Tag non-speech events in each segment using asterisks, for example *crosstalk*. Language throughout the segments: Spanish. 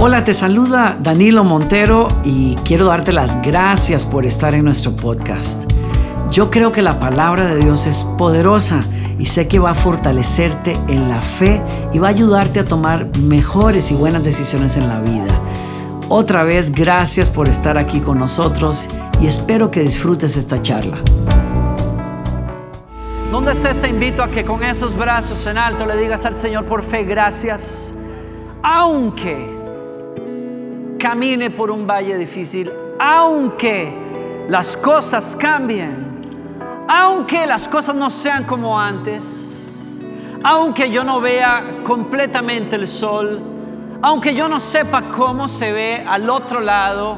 Hola, te saluda Danilo Montero y quiero darte las gracias por estar en nuestro podcast. Yo creo que la palabra de Dios es poderosa y sé que va a fortalecerte en la fe y va a ayudarte a tomar mejores y buenas decisiones en la vida. Otra vez, gracias por estar aquí con nosotros y espero que disfrutes esta charla. ¿Dónde estés? Te invito a que con esos brazos en alto le digas al Señor por fe, gracias. Aunque camine por un valle difícil, aunque las cosas cambien, aunque las cosas no sean como antes, aunque yo no vea completamente el sol, aunque yo no sepa cómo se ve al otro lado,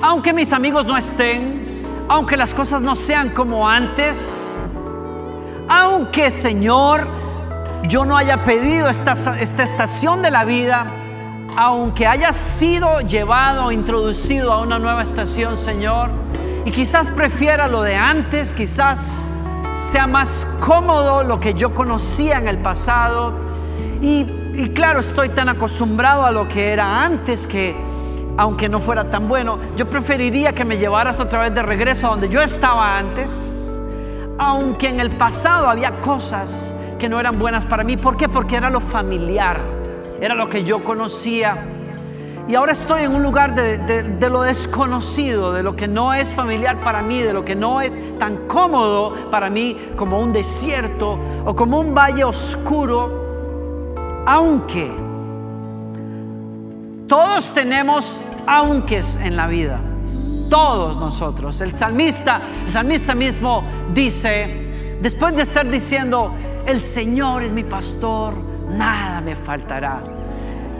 aunque mis amigos no estén, aunque las cosas no sean como antes, aunque Señor, yo no haya pedido esta, esta estación de la vida, aunque haya sido llevado, introducido a una nueva estación, Señor, y quizás prefiera lo de antes, quizás sea más cómodo lo que yo conocía en el pasado, y, y claro, estoy tan acostumbrado a lo que era antes que, aunque no fuera tan bueno, yo preferiría que me llevaras otra vez de regreso a donde yo estaba antes, aunque en el pasado había cosas que no eran buenas para mí. ¿Por qué? Porque era lo familiar era lo que yo conocía. Y ahora estoy en un lugar de, lo desconocido, de lo que no es familiar para mí, de lo que no es tan cómodo para mí como un desierto o como un valle oscuro, aunque todos tenemos aunques en la vida, todos nosotros. El salmista, el salmista mismo dice, después de estar diciendo, el Señor es mi pastor, nada me faltará.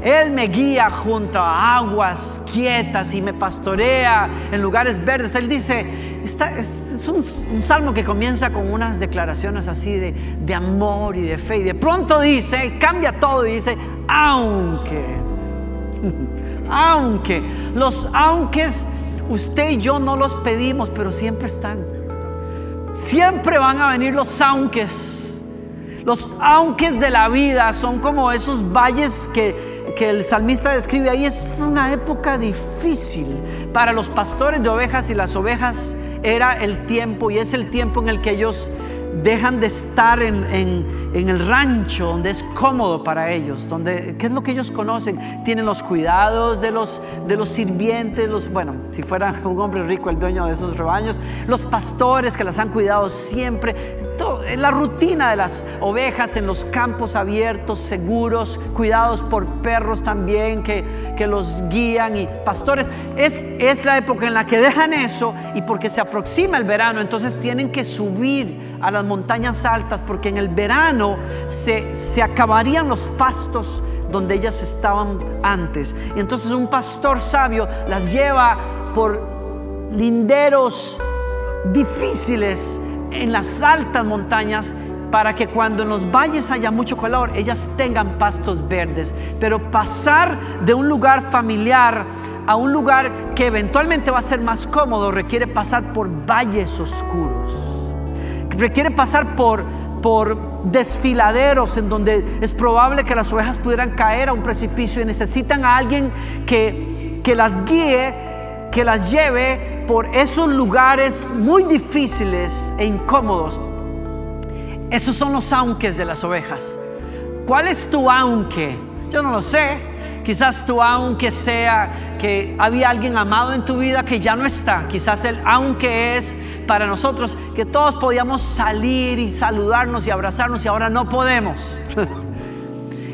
Él me guía junto a aguas quietas y me pastorea en lugares verdes. Él dice, es, un, salmo que comienza con unas declaraciones así de, de amor y de fe. Y de pronto dice, cambia todo y dice, aunque, *laughs* aunque, los aunques usted y yo no los pedimos, pero siempre están. Siempre van a venir los aunques los aunques de la vida son como esos valles que, que el salmista describe ahí. Es una época difícil para los pastores de ovejas y las ovejas era el tiempo y es el tiempo en el que ellos dejan de estar en, el rancho donde es cómodo para ellos, donde, ¿qué es lo que ellos conocen? Tienen los cuidados de los, de los sirvientes, los, bueno, si fuera un hombre rico el dueño de esos rebaños, los pastores que las han cuidado siempre, la rutina de las ovejas en los campos abiertos, seguros, cuidados por perros también que, que los guían y pastores, es, es la época en la que dejan eso y porque se aproxima el verano, entonces tienen que subir a las montañas altas porque en el verano se, se acabarían los pastos donde ellas estaban antes. Y entonces un pastor sabio las lleva por linderos difíciles en las altas montañas para que cuando en los valles haya mucho calor, ellas tengan pastos verdes. Pero pasar de un lugar familiar a un lugar que eventualmente va a ser más cómodo requiere pasar por valles oscuros requiere pasar por, por desfiladeros en donde es probable que las ovejas pudieran caer a un precipicio y necesitan a alguien que, que las guíe, que las lleve por esos lugares muy difíciles e incómodos. Esos son los aunques de las ovejas. ¿Cuál es tu aunque? Yo no lo sé. Quizás tú aunque sea que había alguien amado en tu vida que ya no está. Quizás el aunque es para nosotros que todos podíamos salir y saludarnos y abrazarnos y ahora no podemos. *laughs*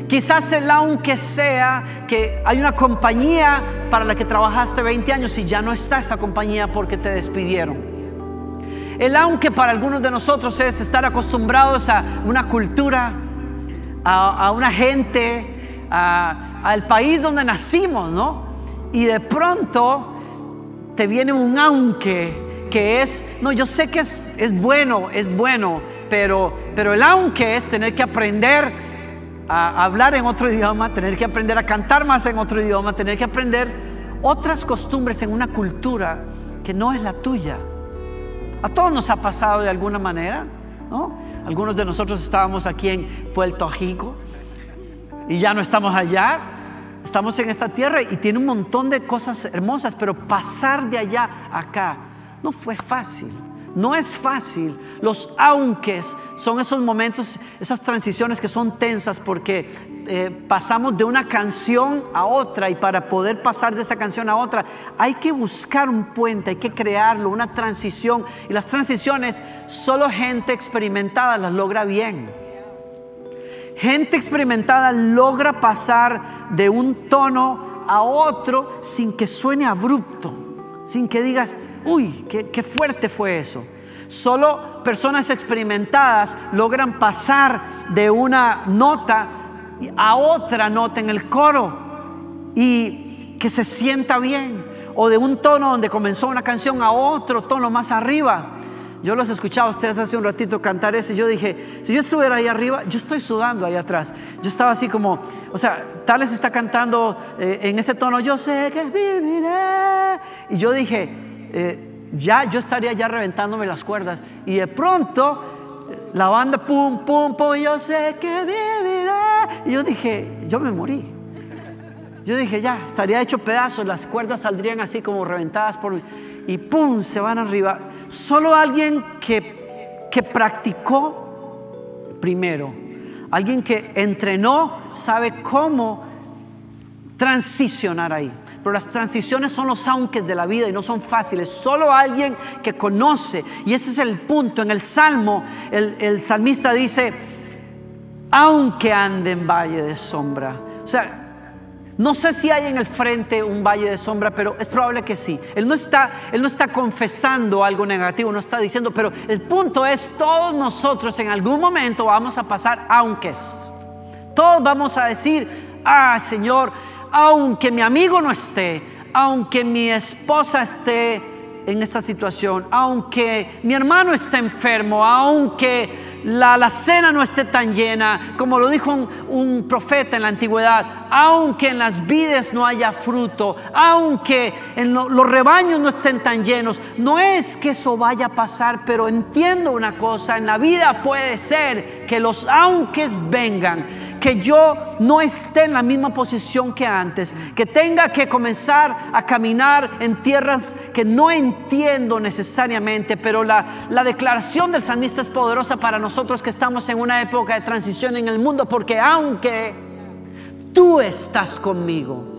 Quizás el aunque sea que hay una compañía para la que trabajaste 20 años y ya no está esa compañía porque te despidieron. El aunque para algunos de nosotros es estar acostumbrados a una cultura, a, una gente, al país donde nacimos, ¿no? Y de pronto te viene un aunque que es, no, yo sé que es, es bueno, es bueno, pero, pero el aunque es tener que aprender a hablar en otro idioma, tener que aprender a cantar más en otro idioma, tener que aprender otras costumbres en una cultura que no es la tuya. A todos nos ha pasado de alguna manera, ¿no? Algunos de nosotros estábamos aquí en Puerto Rico y ya no estamos allá. estamos en esta tierra y tiene un montón de cosas hermosas, pero pasar de allá acá no fue fácil. No es fácil. Los aunques son esos momentos, esas transiciones que son tensas porque eh, pasamos de una canción a otra y para poder pasar de esa canción a otra hay que buscar un puente, hay que crearlo, una transición. Y las transiciones solo gente experimentada las logra bien. Gente experimentada logra pasar de un tono a otro sin que suene abrupto, sin que digas, uy, qué, fuerte fue eso. Solo personas experimentadas logran pasar de una nota a otra nota en el coro y que se sienta bien. O de un tono donde comenzó una canción a otro tono más arriba. Yo los escuchaba a ustedes hace un ratito cantar ese. Y yo dije, si yo estuviera ahí arriba, yo estoy sudando ahí atrás. Yo estaba así como, o sea, Tales está cantando eh, en ese tono, yo sé que viviré. Y yo dije, eh, ya yo estaría ya reventándome las cuerdas. Y de pronto, la banda, pum, pum, pum, yo sé que viviré. Y yo dije, yo me morí. Yo dije, ya, estaría hecho pedazos, las cuerdas saldrían así como reventadas por y ¡pum! se van arriba. Solo alguien que, que practicó primero, alguien que entrenó, sabe cómo transicionar ahí. Pero las transiciones son los aunques de la vida y no son fáciles. Solo alguien que conoce. Y ese es el punto. En el Salmo, el, el salmista dice, aunque ande en valle de sombra. O sea, no sé si hay en el frente un valle de sombra, pero es probable que sí. Él no está, él no está confesando algo negativo, no está diciendo, pero el punto es, todos nosotros en algún momento vamos a pasar aunque. Todos vamos a decir, ah, Señor, aunque mi amigo no esté, aunque mi esposa esté en esta situación, aunque mi hermano esté enfermo, aunque la, cena no esté tan llena, como lo dijo un, profeta en la antigüedad, aunque en las vides no haya fruto, aunque en los rebaños no estén tan llenos, no es que eso vaya a pasar, pero entiendo una cosa, en la vida puede ser que los aunque vengan, que yo no esté en la misma posición que antes, que tenga que comenzar a caminar en tierras que no entiendo necesariamente, pero la, la declaración del salmista es poderosa para nosotros que estamos en una época de transición en el mundo, porque aunque tú estás conmigo,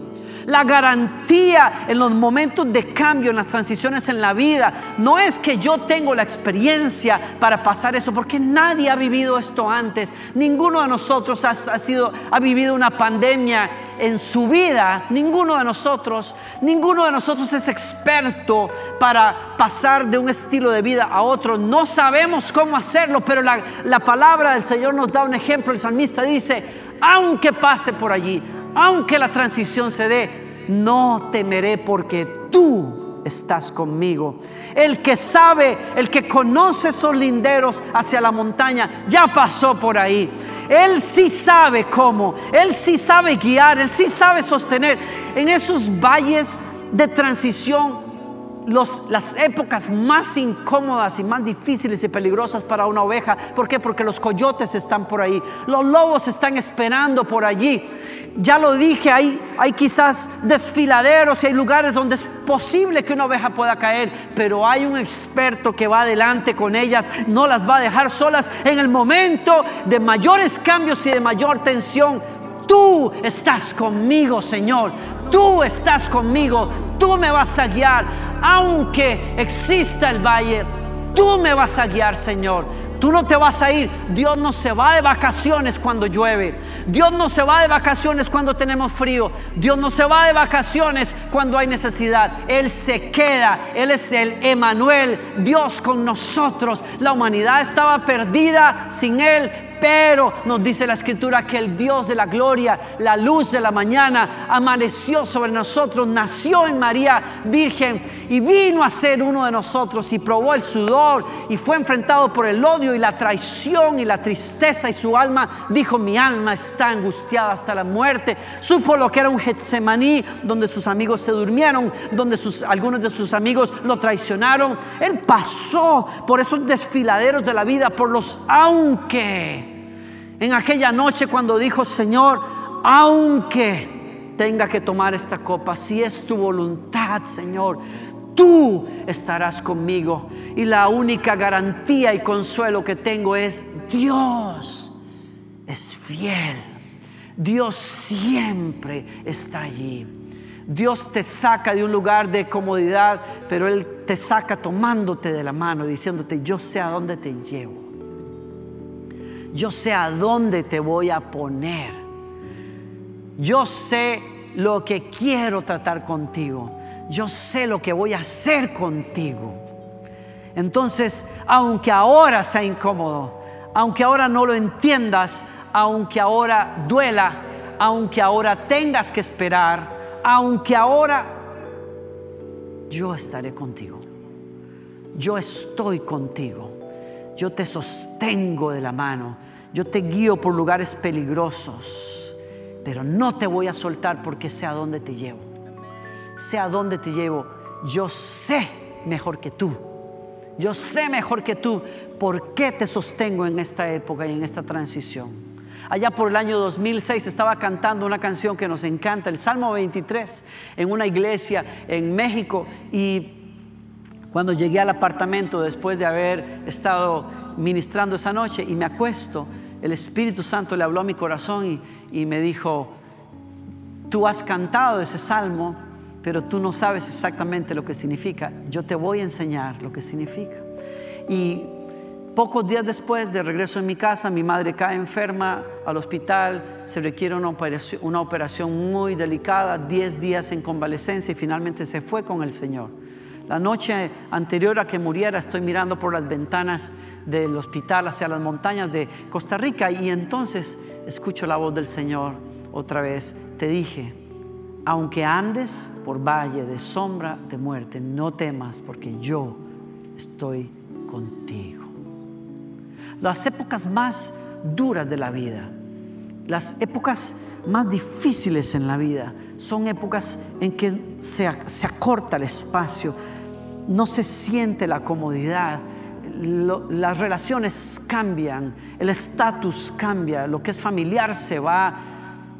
la garantía en los momentos de cambio, en las transiciones en la vida, no es que yo tengo la experiencia para pasar eso, porque nadie ha vivido esto antes. Ninguno de nosotros ha, vivido una pandemia en su vida. Ninguno de nosotros, ninguno de nosotros es experto para pasar de un estilo de vida a otro. No sabemos cómo hacerlo, pero la, la palabra del Señor nos da un ejemplo. El salmista dice, aunque pase por allí, aunque la transición se dé, no temeré porque tú estás conmigo. El que sabe, el que conoce esos linderos hacia la montaña, ya pasó por ahí. Él sí sabe cómo, él sí sabe guiar, él sí sabe sostener en esos valles de transición las épocas más incómodas y más difíciles y peligrosas para una oveja. ¿Por qué? Porque los coyotes están por ahí, los lobos están esperando por allí. Ya lo dije, hay, hay quizás desfiladeros y hay lugares donde es posible que una oveja pueda caer, pero hay un experto que va adelante con ellas, no las va a dejar solas en el momento de mayores cambios y de mayor tensión. Tú estás conmigo, Señor. Tú estás conmigo. Tú me vas a guiar. Aunque exista el valle, tú me vas a guiar, Señor. Tú no te vas a ir. Dios no se va de vacaciones cuando llueve. Dios no se va de vacaciones cuando tenemos frío. Dios no se va de vacaciones cuando hay necesidad. Él se queda. Él es el Emanuel, Dios con nosotros. La humanidad estaba perdida sin Él, pero nos dice la escritura que el Dios de la gloria, la luz de la mañana, amaneció sobre nosotros, nació en María Virgen y vino a ser uno de nosotros y probó el sudor y fue enfrentado por el odio y la traición y la tristeza y su alma dijo, mi alma está angustiada hasta la muerte. Supo lo que era un Getsemaní donde sus amigos se durmieron, donde sus, algunos de sus amigos lo traicionaron. Él pasó por esos desfiladeros de la vida, por los aunque en aquella noche cuando dijo, Señor, aunque tenga que tomar esta copa, si es tu voluntad, Señor, tú estarás conmigo. Y la única garantía y consuelo que tengo es Dios es fiel. Dios siempre está allí. Dios te saca de un lugar de comodidad, pero Él te saca tomándote de la mano, diciéndote, yo sé a dónde te llevo. Yo sé a dónde te voy a poner. Yo sé lo que quiero tratar contigo. Yo sé lo que voy a hacer contigo. Entonces, aunque ahora sea incómodo, aunque ahora no lo entiendas, aunque ahora duela, aunque ahora tengas que esperar, aunque ahora yo estaré contigo. Yo estoy contigo. Yo te sostengo de la mano. Yo te guío por lugares peligrosos pero no te voy a soltar porque sé a dónde te llevo. Sé a dónde te llevo. Yo sé mejor que tú. Yo sé mejor que tú por qué te sostengo en esta época y en esta transición. Allá por el año 2006 estaba cantando una canción que nos encanta, el Salmo 23, en una iglesia en México y cuando llegué al apartamento después de haber estado ministrando esa noche y me acuesto, el Espíritu Santo le habló a mi corazón y, me dijo, tú has cantado ese salmo, pero tú no sabes exactamente lo que significa. Yo te voy a enseñar lo que significa. Y pocos días después de regreso en mi casa, mi madre cae enferma al hospital, se requiere una operación, una operación muy delicada, 10 días en convalecencia y finalmente se fue con el Señor. La noche anterior a que muriera estoy mirando por las ventanas del hospital hacia las montañas de Costa Rica y entonces escucho la voz del Señor otra vez. Te dije, aunque andes por valle de sombra de muerte, no temas porque yo estoy contigo. Las épocas más duras de la vida, las épocas más difíciles en la vida, son épocas en que se, se acorta el espacio, no se siente la comodidad, las relaciones cambian, el estatus cambia, lo que es familiar se va.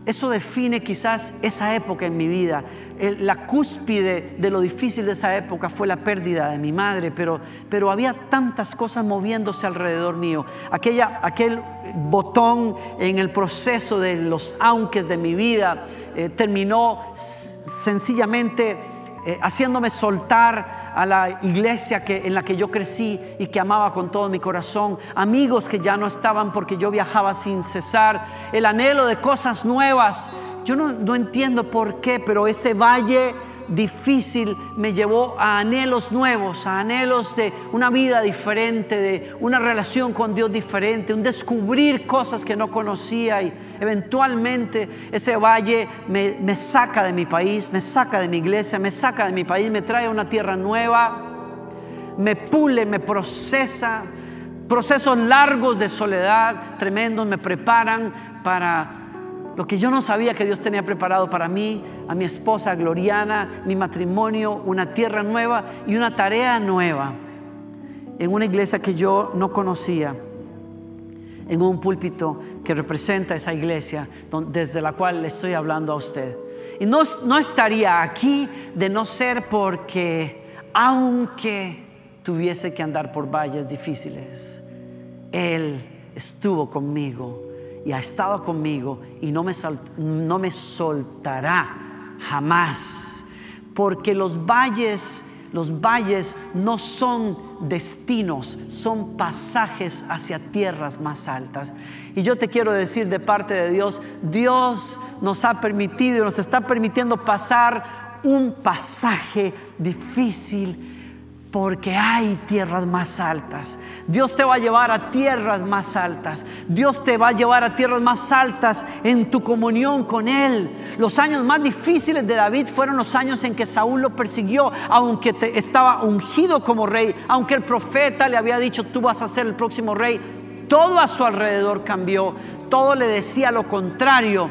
Eso define quizás esa época en mi vida. la cúspide de lo difícil de esa época fue la pérdida de mi madre, pero, pero había tantas cosas moviéndose alrededor mío. Aquella, aquel botón en el proceso de los aunques de mi vida eh, terminó sencillamente eh, haciéndome soltar a la iglesia que, en la que yo crecí y que amaba con todo mi corazón, amigos que ya no estaban porque yo viajaba sin cesar, el anhelo de cosas nuevas. Yo no, no entiendo por qué, pero ese valle difícil me llevó a anhelos nuevos, a anhelos de una vida diferente, de una relación con Dios diferente, un descubrir cosas que no conocía y eventualmente ese valle me, saca de mi país, me saca de mi iglesia, me saca de mi país, me trae a una tierra nueva, me pule, me procesa, procesos largos de soledad, tremendos, me preparan para lo que yo no sabía que Dios tenía preparado para mí, a mi esposa Gloriana, mi matrimonio, una tierra nueva y una tarea nueva en una iglesia que yo no conocía, en un púlpito que representa esa iglesia desde la cual le estoy hablando a usted. Y no, no estaría aquí de no ser porque, aunque tuviese que andar por valles difíciles, Él estuvo conmigo y ha estado conmigo y no me, no me soltará jamás. Porque los valles, los valles no son destinos, son pasajes hacia tierras más altas. Y yo te quiero decir de parte de Dios, Dios nos ha permitido y nos está permitiendo pasar un pasaje difícil porque hay tierras más altas. Dios te va a llevar a tierras más altas. Dios te va a llevar a tierras más altas en tu comunión con Él. Los años más difíciles de David fueron los años en que Saúl lo persiguió, aunque estaba ungido como rey, aunque el profeta le había dicho, tú vas a ser el próximo rey. Todo a su alrededor cambió, todo le decía lo contrario.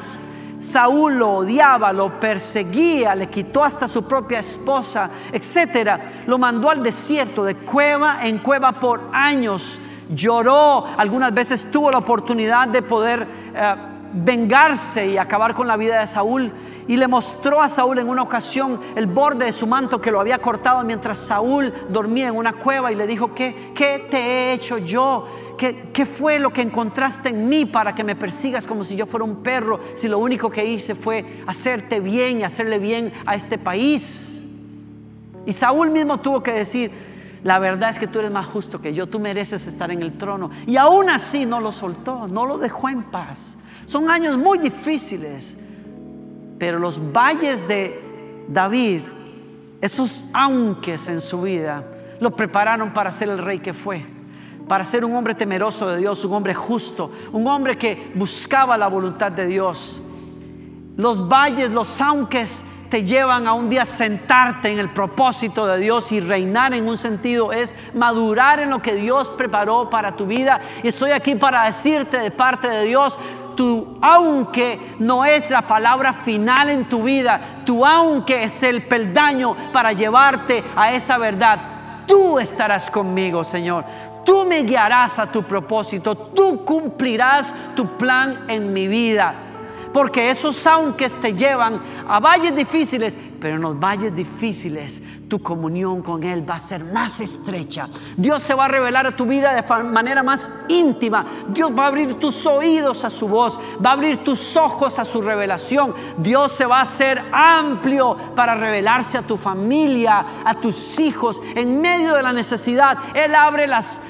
Saúl lo odiaba, lo perseguía, le quitó hasta su propia esposa, etcétera. Lo mandó al desierto, de cueva en cueva por años. Lloró, algunas veces tuvo la oportunidad de poder eh, vengarse y acabar con la vida de Saúl. Y le mostró a Saúl en una ocasión el borde de su manto que lo había cortado mientras Saúl dormía en una cueva y le dijo, ¿qué, qué te he hecho yo? ¿Qué, ¿Qué fue lo que encontraste en mí para que me persigas como si yo fuera un perro? Si lo único que hice fue hacerte bien y hacerle bien a este país. Y Saúl mismo tuvo que decir, la verdad es que tú eres más justo que yo, tú mereces estar en el trono. Y aún así no lo soltó, no lo dejó en paz. Son años muy difíciles, pero los valles de David, esos aunques en su vida, lo prepararon para ser el rey que fue, para ser un hombre temeroso de Dios, un hombre justo, un hombre que buscaba la voluntad de Dios. Los valles, los aunques te llevan a un día sentarte en el propósito de Dios y reinar en un sentido es madurar en lo que Dios preparó para tu vida. Y estoy aquí para decirte de parte de Dios, tu aunque no es la palabra final en tu vida, tu aunque es el peldaño para llevarte a esa verdad. Tú estarás conmigo, Señor. Tú me guiarás a tu propósito. Tú cumplirás tu plan en mi vida. Porque esos aunque te llevan a valles difíciles, pero en los valles difíciles tu comunión con Él va a ser más estrecha. Dios se va a revelar a tu vida de manera más íntima. Dios va a abrir tus oídos a su voz, va a abrir tus ojos a su revelación. Dios se va a hacer amplio para revelarse a tu familia, a tus hijos, en medio de la necesidad. Él abre las,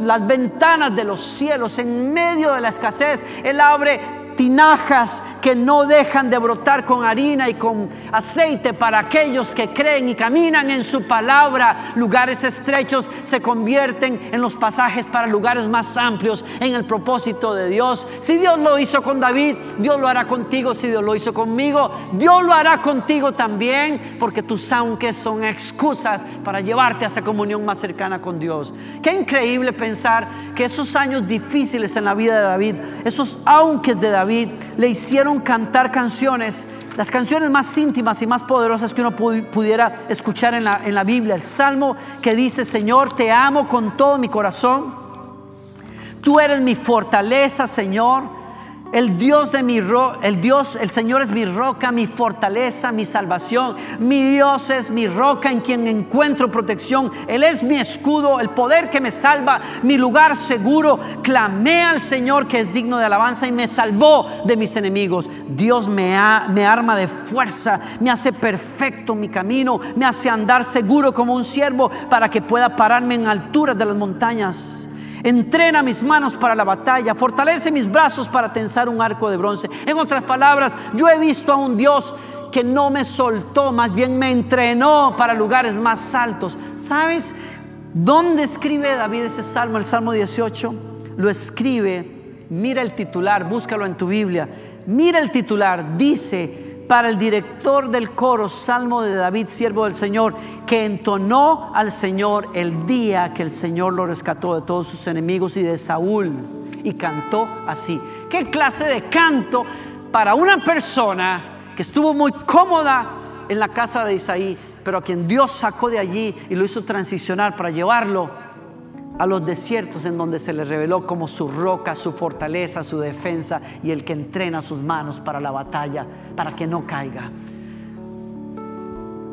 las ventanas de los cielos, en medio de la escasez. Él abre tinajas que no dejan de brotar con harina y con aceite para aquellos que creen y caminan en su palabra. Lugares estrechos se convierten en los pasajes para lugares más amplios en el propósito de Dios. Si Dios lo hizo con David, Dios lo hará contigo. Si Dios lo hizo conmigo, Dios lo hará contigo también, porque tus aunque son excusas para llevarte a esa comunión más cercana con Dios. Qué increíble pensar que esos años difíciles en la vida de David, esos aunque de David, David le hicieron cantar canciones, las canciones más íntimas y más poderosas que uno pudiera escuchar en la, en la Biblia. El salmo que dice, Señor, te amo con todo mi corazón. Tú eres mi fortaleza, Señor. El Dios de mi ro el Dios, el Señor es mi roca, mi fortaleza, mi salvación. Mi Dios es mi roca en quien encuentro protección. Él es mi escudo, el poder que me salva, mi lugar seguro. Clamé al Señor que es digno de alabanza y me salvó de mis enemigos. Dios me, me arma de fuerza, me hace perfecto mi camino, me hace andar seguro como un siervo para que pueda pararme en alturas de las montañas. Entrena mis manos para la batalla, fortalece mis brazos para tensar un arco de bronce. En otras palabras, yo he visto a un Dios que no me soltó, más bien me entrenó para lugares más altos. ¿Sabes dónde escribe David ese salmo, el Salmo 18? Lo escribe, mira el titular, búscalo en tu Biblia. Mira el titular, dice, para el director del coro, Salmo de David, siervo del Señor, que entonó al Señor el día que el Señor lo rescató de todos sus enemigos y de Saúl. Y cantó así. ¿Qué clase de canto para una persona que estuvo muy cómoda en la casa de Isaí, pero a quien Dios sacó de allí y lo hizo transicionar para llevarlo a los desiertos en donde se le reveló como su roca, su fortaleza, su defensa y el que entrena sus manos para la batalla, para que no caiga.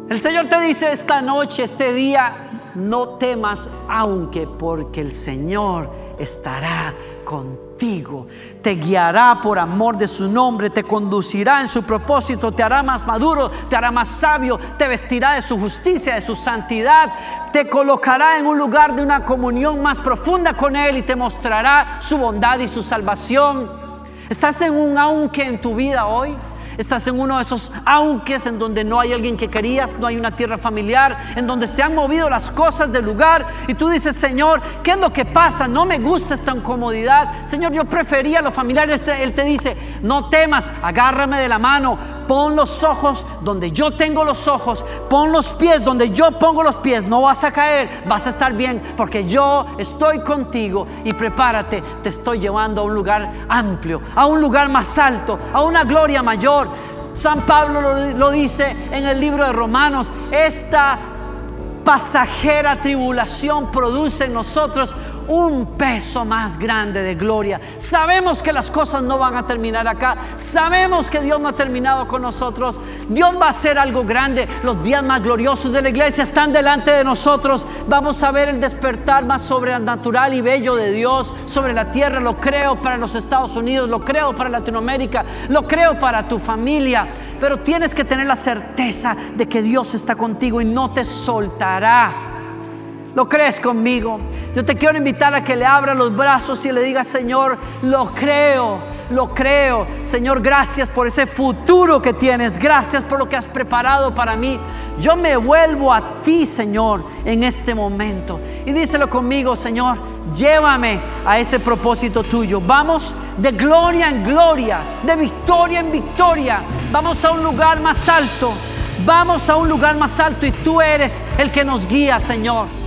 El Señor te dice esta noche, este día, no temas, aunque porque el Señor estará contigo te guiará por amor de su nombre, te conducirá en su propósito, te hará más maduro, te hará más sabio, te vestirá de su justicia, de su santidad, te colocará en un lugar de una comunión más profunda con Él y te mostrará su bondad y su salvación. ¿Estás en un aunque en tu vida hoy? Estás en uno de esos aunques en donde no hay alguien que querías, no hay una tierra familiar, en donde se han movido las cosas del lugar y tú dices, Señor, ¿qué es lo que pasa? No me gusta esta incomodidad. Señor, yo prefería los familiares. Él te dice, no temas, agárrame de la mano, pon los ojos donde yo tengo los ojos, pon los pies donde yo pongo los pies. No vas a caer, vas a estar bien porque yo estoy contigo y prepárate, te estoy llevando a un lugar amplio, a un lugar más alto, a una gloria mayor San Pablo lo, dice en el libro de Romanos, esta pasajera tribulación produce en nosotros un peso más grande de gloria. Sabemos que las cosas no van a terminar acá. Sabemos que Dios no ha terminado con nosotros. Dios va a hacer algo grande. Los días más gloriosos de la iglesia están delante de nosotros. Vamos a ver el despertar más sobrenatural y bello de Dios sobre la tierra. Lo creo para los Estados Unidos, lo creo para Latinoamérica, lo creo para tu familia. Pero tienes que tener la certeza de que Dios está contigo y no te soltará. ¿Lo crees conmigo? Yo te quiero invitar a que le abra los brazos y le diga, Señor, lo creo, lo creo. Señor, gracias por ese futuro que tienes. Gracias por lo que has preparado para mí. Yo me vuelvo a ti, Señor, en este momento. Y díselo conmigo, Señor, llévame a ese propósito tuyo. Vamos de gloria en gloria, de victoria en victoria. Vamos a un lugar más alto. Vamos a un lugar más alto y tú eres el que nos guía, Señor.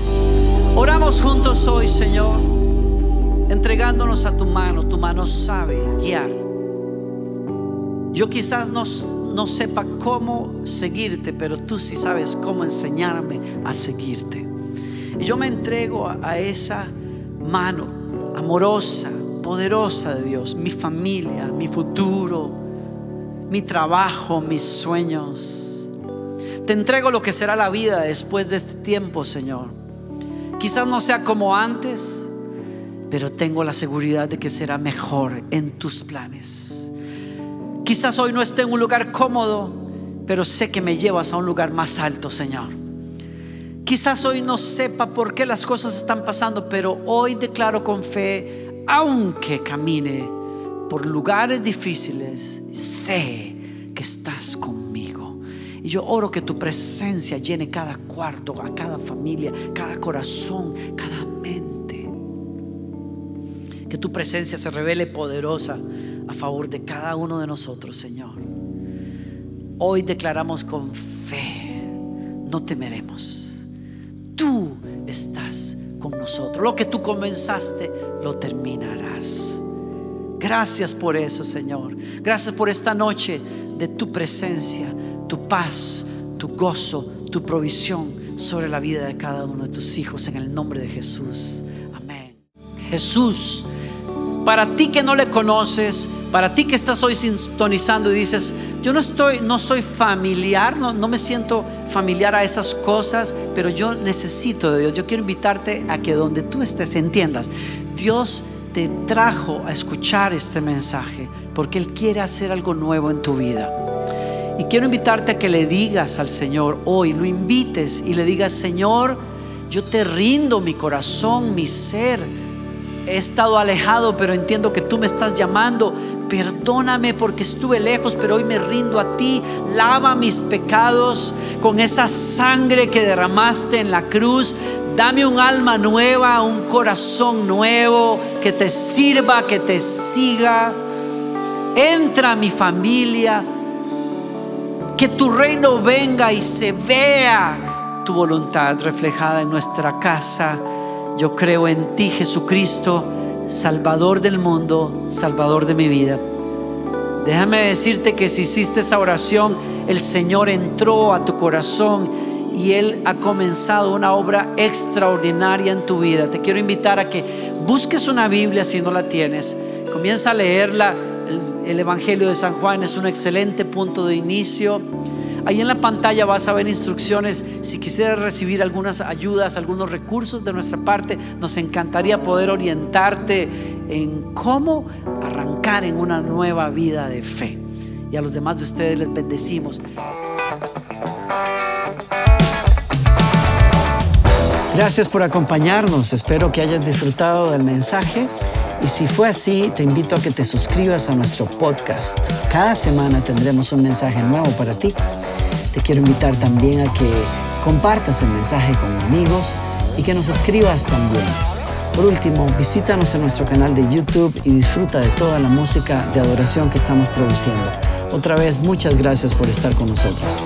Oramos juntos hoy, Señor, entregándonos a tu mano. Tu mano sabe guiar. Yo quizás no, no sepa cómo seguirte, pero tú sí sabes cómo enseñarme a seguirte. Y yo me entrego a, a esa mano amorosa, poderosa de Dios, mi familia, mi futuro, mi trabajo, mis sueños. Te entrego lo que será la vida después de este tiempo, Señor. Quizás no sea como antes, pero tengo la seguridad de que será mejor en tus planes. Quizás hoy no esté en un lugar cómodo, pero sé que me llevas a un lugar más alto, Señor. Quizás hoy no sepa por qué las cosas están pasando, pero hoy declaro con fe, aunque camine por lugares difíciles, sé que estás conmigo. Y yo oro que tu presencia llene cada cuarto, a cada familia, cada corazón, cada mente. Que tu presencia se revele poderosa a favor de cada uno de nosotros, Señor. Hoy declaramos con fe, no temeremos. Tú estás con nosotros. Lo que tú comenzaste, lo terminarás. Gracias por eso, Señor. Gracias por esta noche de tu presencia tu paz, tu gozo, tu provisión sobre la vida de cada uno de tus hijos en el nombre de Jesús. Amén. Jesús, para ti que no le conoces, para ti que estás hoy sintonizando y dices, yo no estoy, no soy familiar, no, no me siento familiar a esas cosas, pero yo necesito de Dios. Yo quiero invitarte a que donde tú estés entiendas, Dios te trajo a escuchar este mensaje porque Él quiere hacer algo nuevo en tu vida. Y quiero invitarte a que le digas al Señor hoy, lo invites y le digas, Señor, yo te rindo mi corazón, mi ser. He estado alejado, pero entiendo que tú me estás llamando. Perdóname porque estuve lejos, pero hoy me rindo a ti. Lava mis pecados con esa sangre que derramaste en la cruz. Dame un alma nueva, un corazón nuevo que te sirva, que te siga. Entra a mi familia, que tu reino venga y se vea tu voluntad reflejada en nuestra casa. Yo creo en ti, Jesucristo, Salvador del mundo, Salvador de mi vida. Déjame decirte que si hiciste esa oración, el Señor entró a tu corazón y Él ha comenzado una obra extraordinaria en tu vida. Te quiero invitar a que busques una Biblia si no la tienes. Comienza a leerla el Evangelio de San Juan es un excelente punto de inicio. Ahí en la pantalla vas a ver instrucciones. Si quisieras recibir algunas ayudas, algunos recursos de nuestra parte, nos encantaría poder orientarte en cómo arrancar en una nueva vida de fe. Y a los demás de ustedes les bendecimos. Gracias por acompañarnos. Espero que hayas disfrutado del mensaje. Y si fue así, te invito a que te suscribas a nuestro podcast. Cada semana tendremos un mensaje nuevo para ti. Te quiero invitar también a que compartas el mensaje con amigos y que nos escribas también. Por último, visítanos en nuestro canal de YouTube y disfruta de toda la música de adoración que estamos produciendo. Otra vez, muchas gracias por estar con nosotros.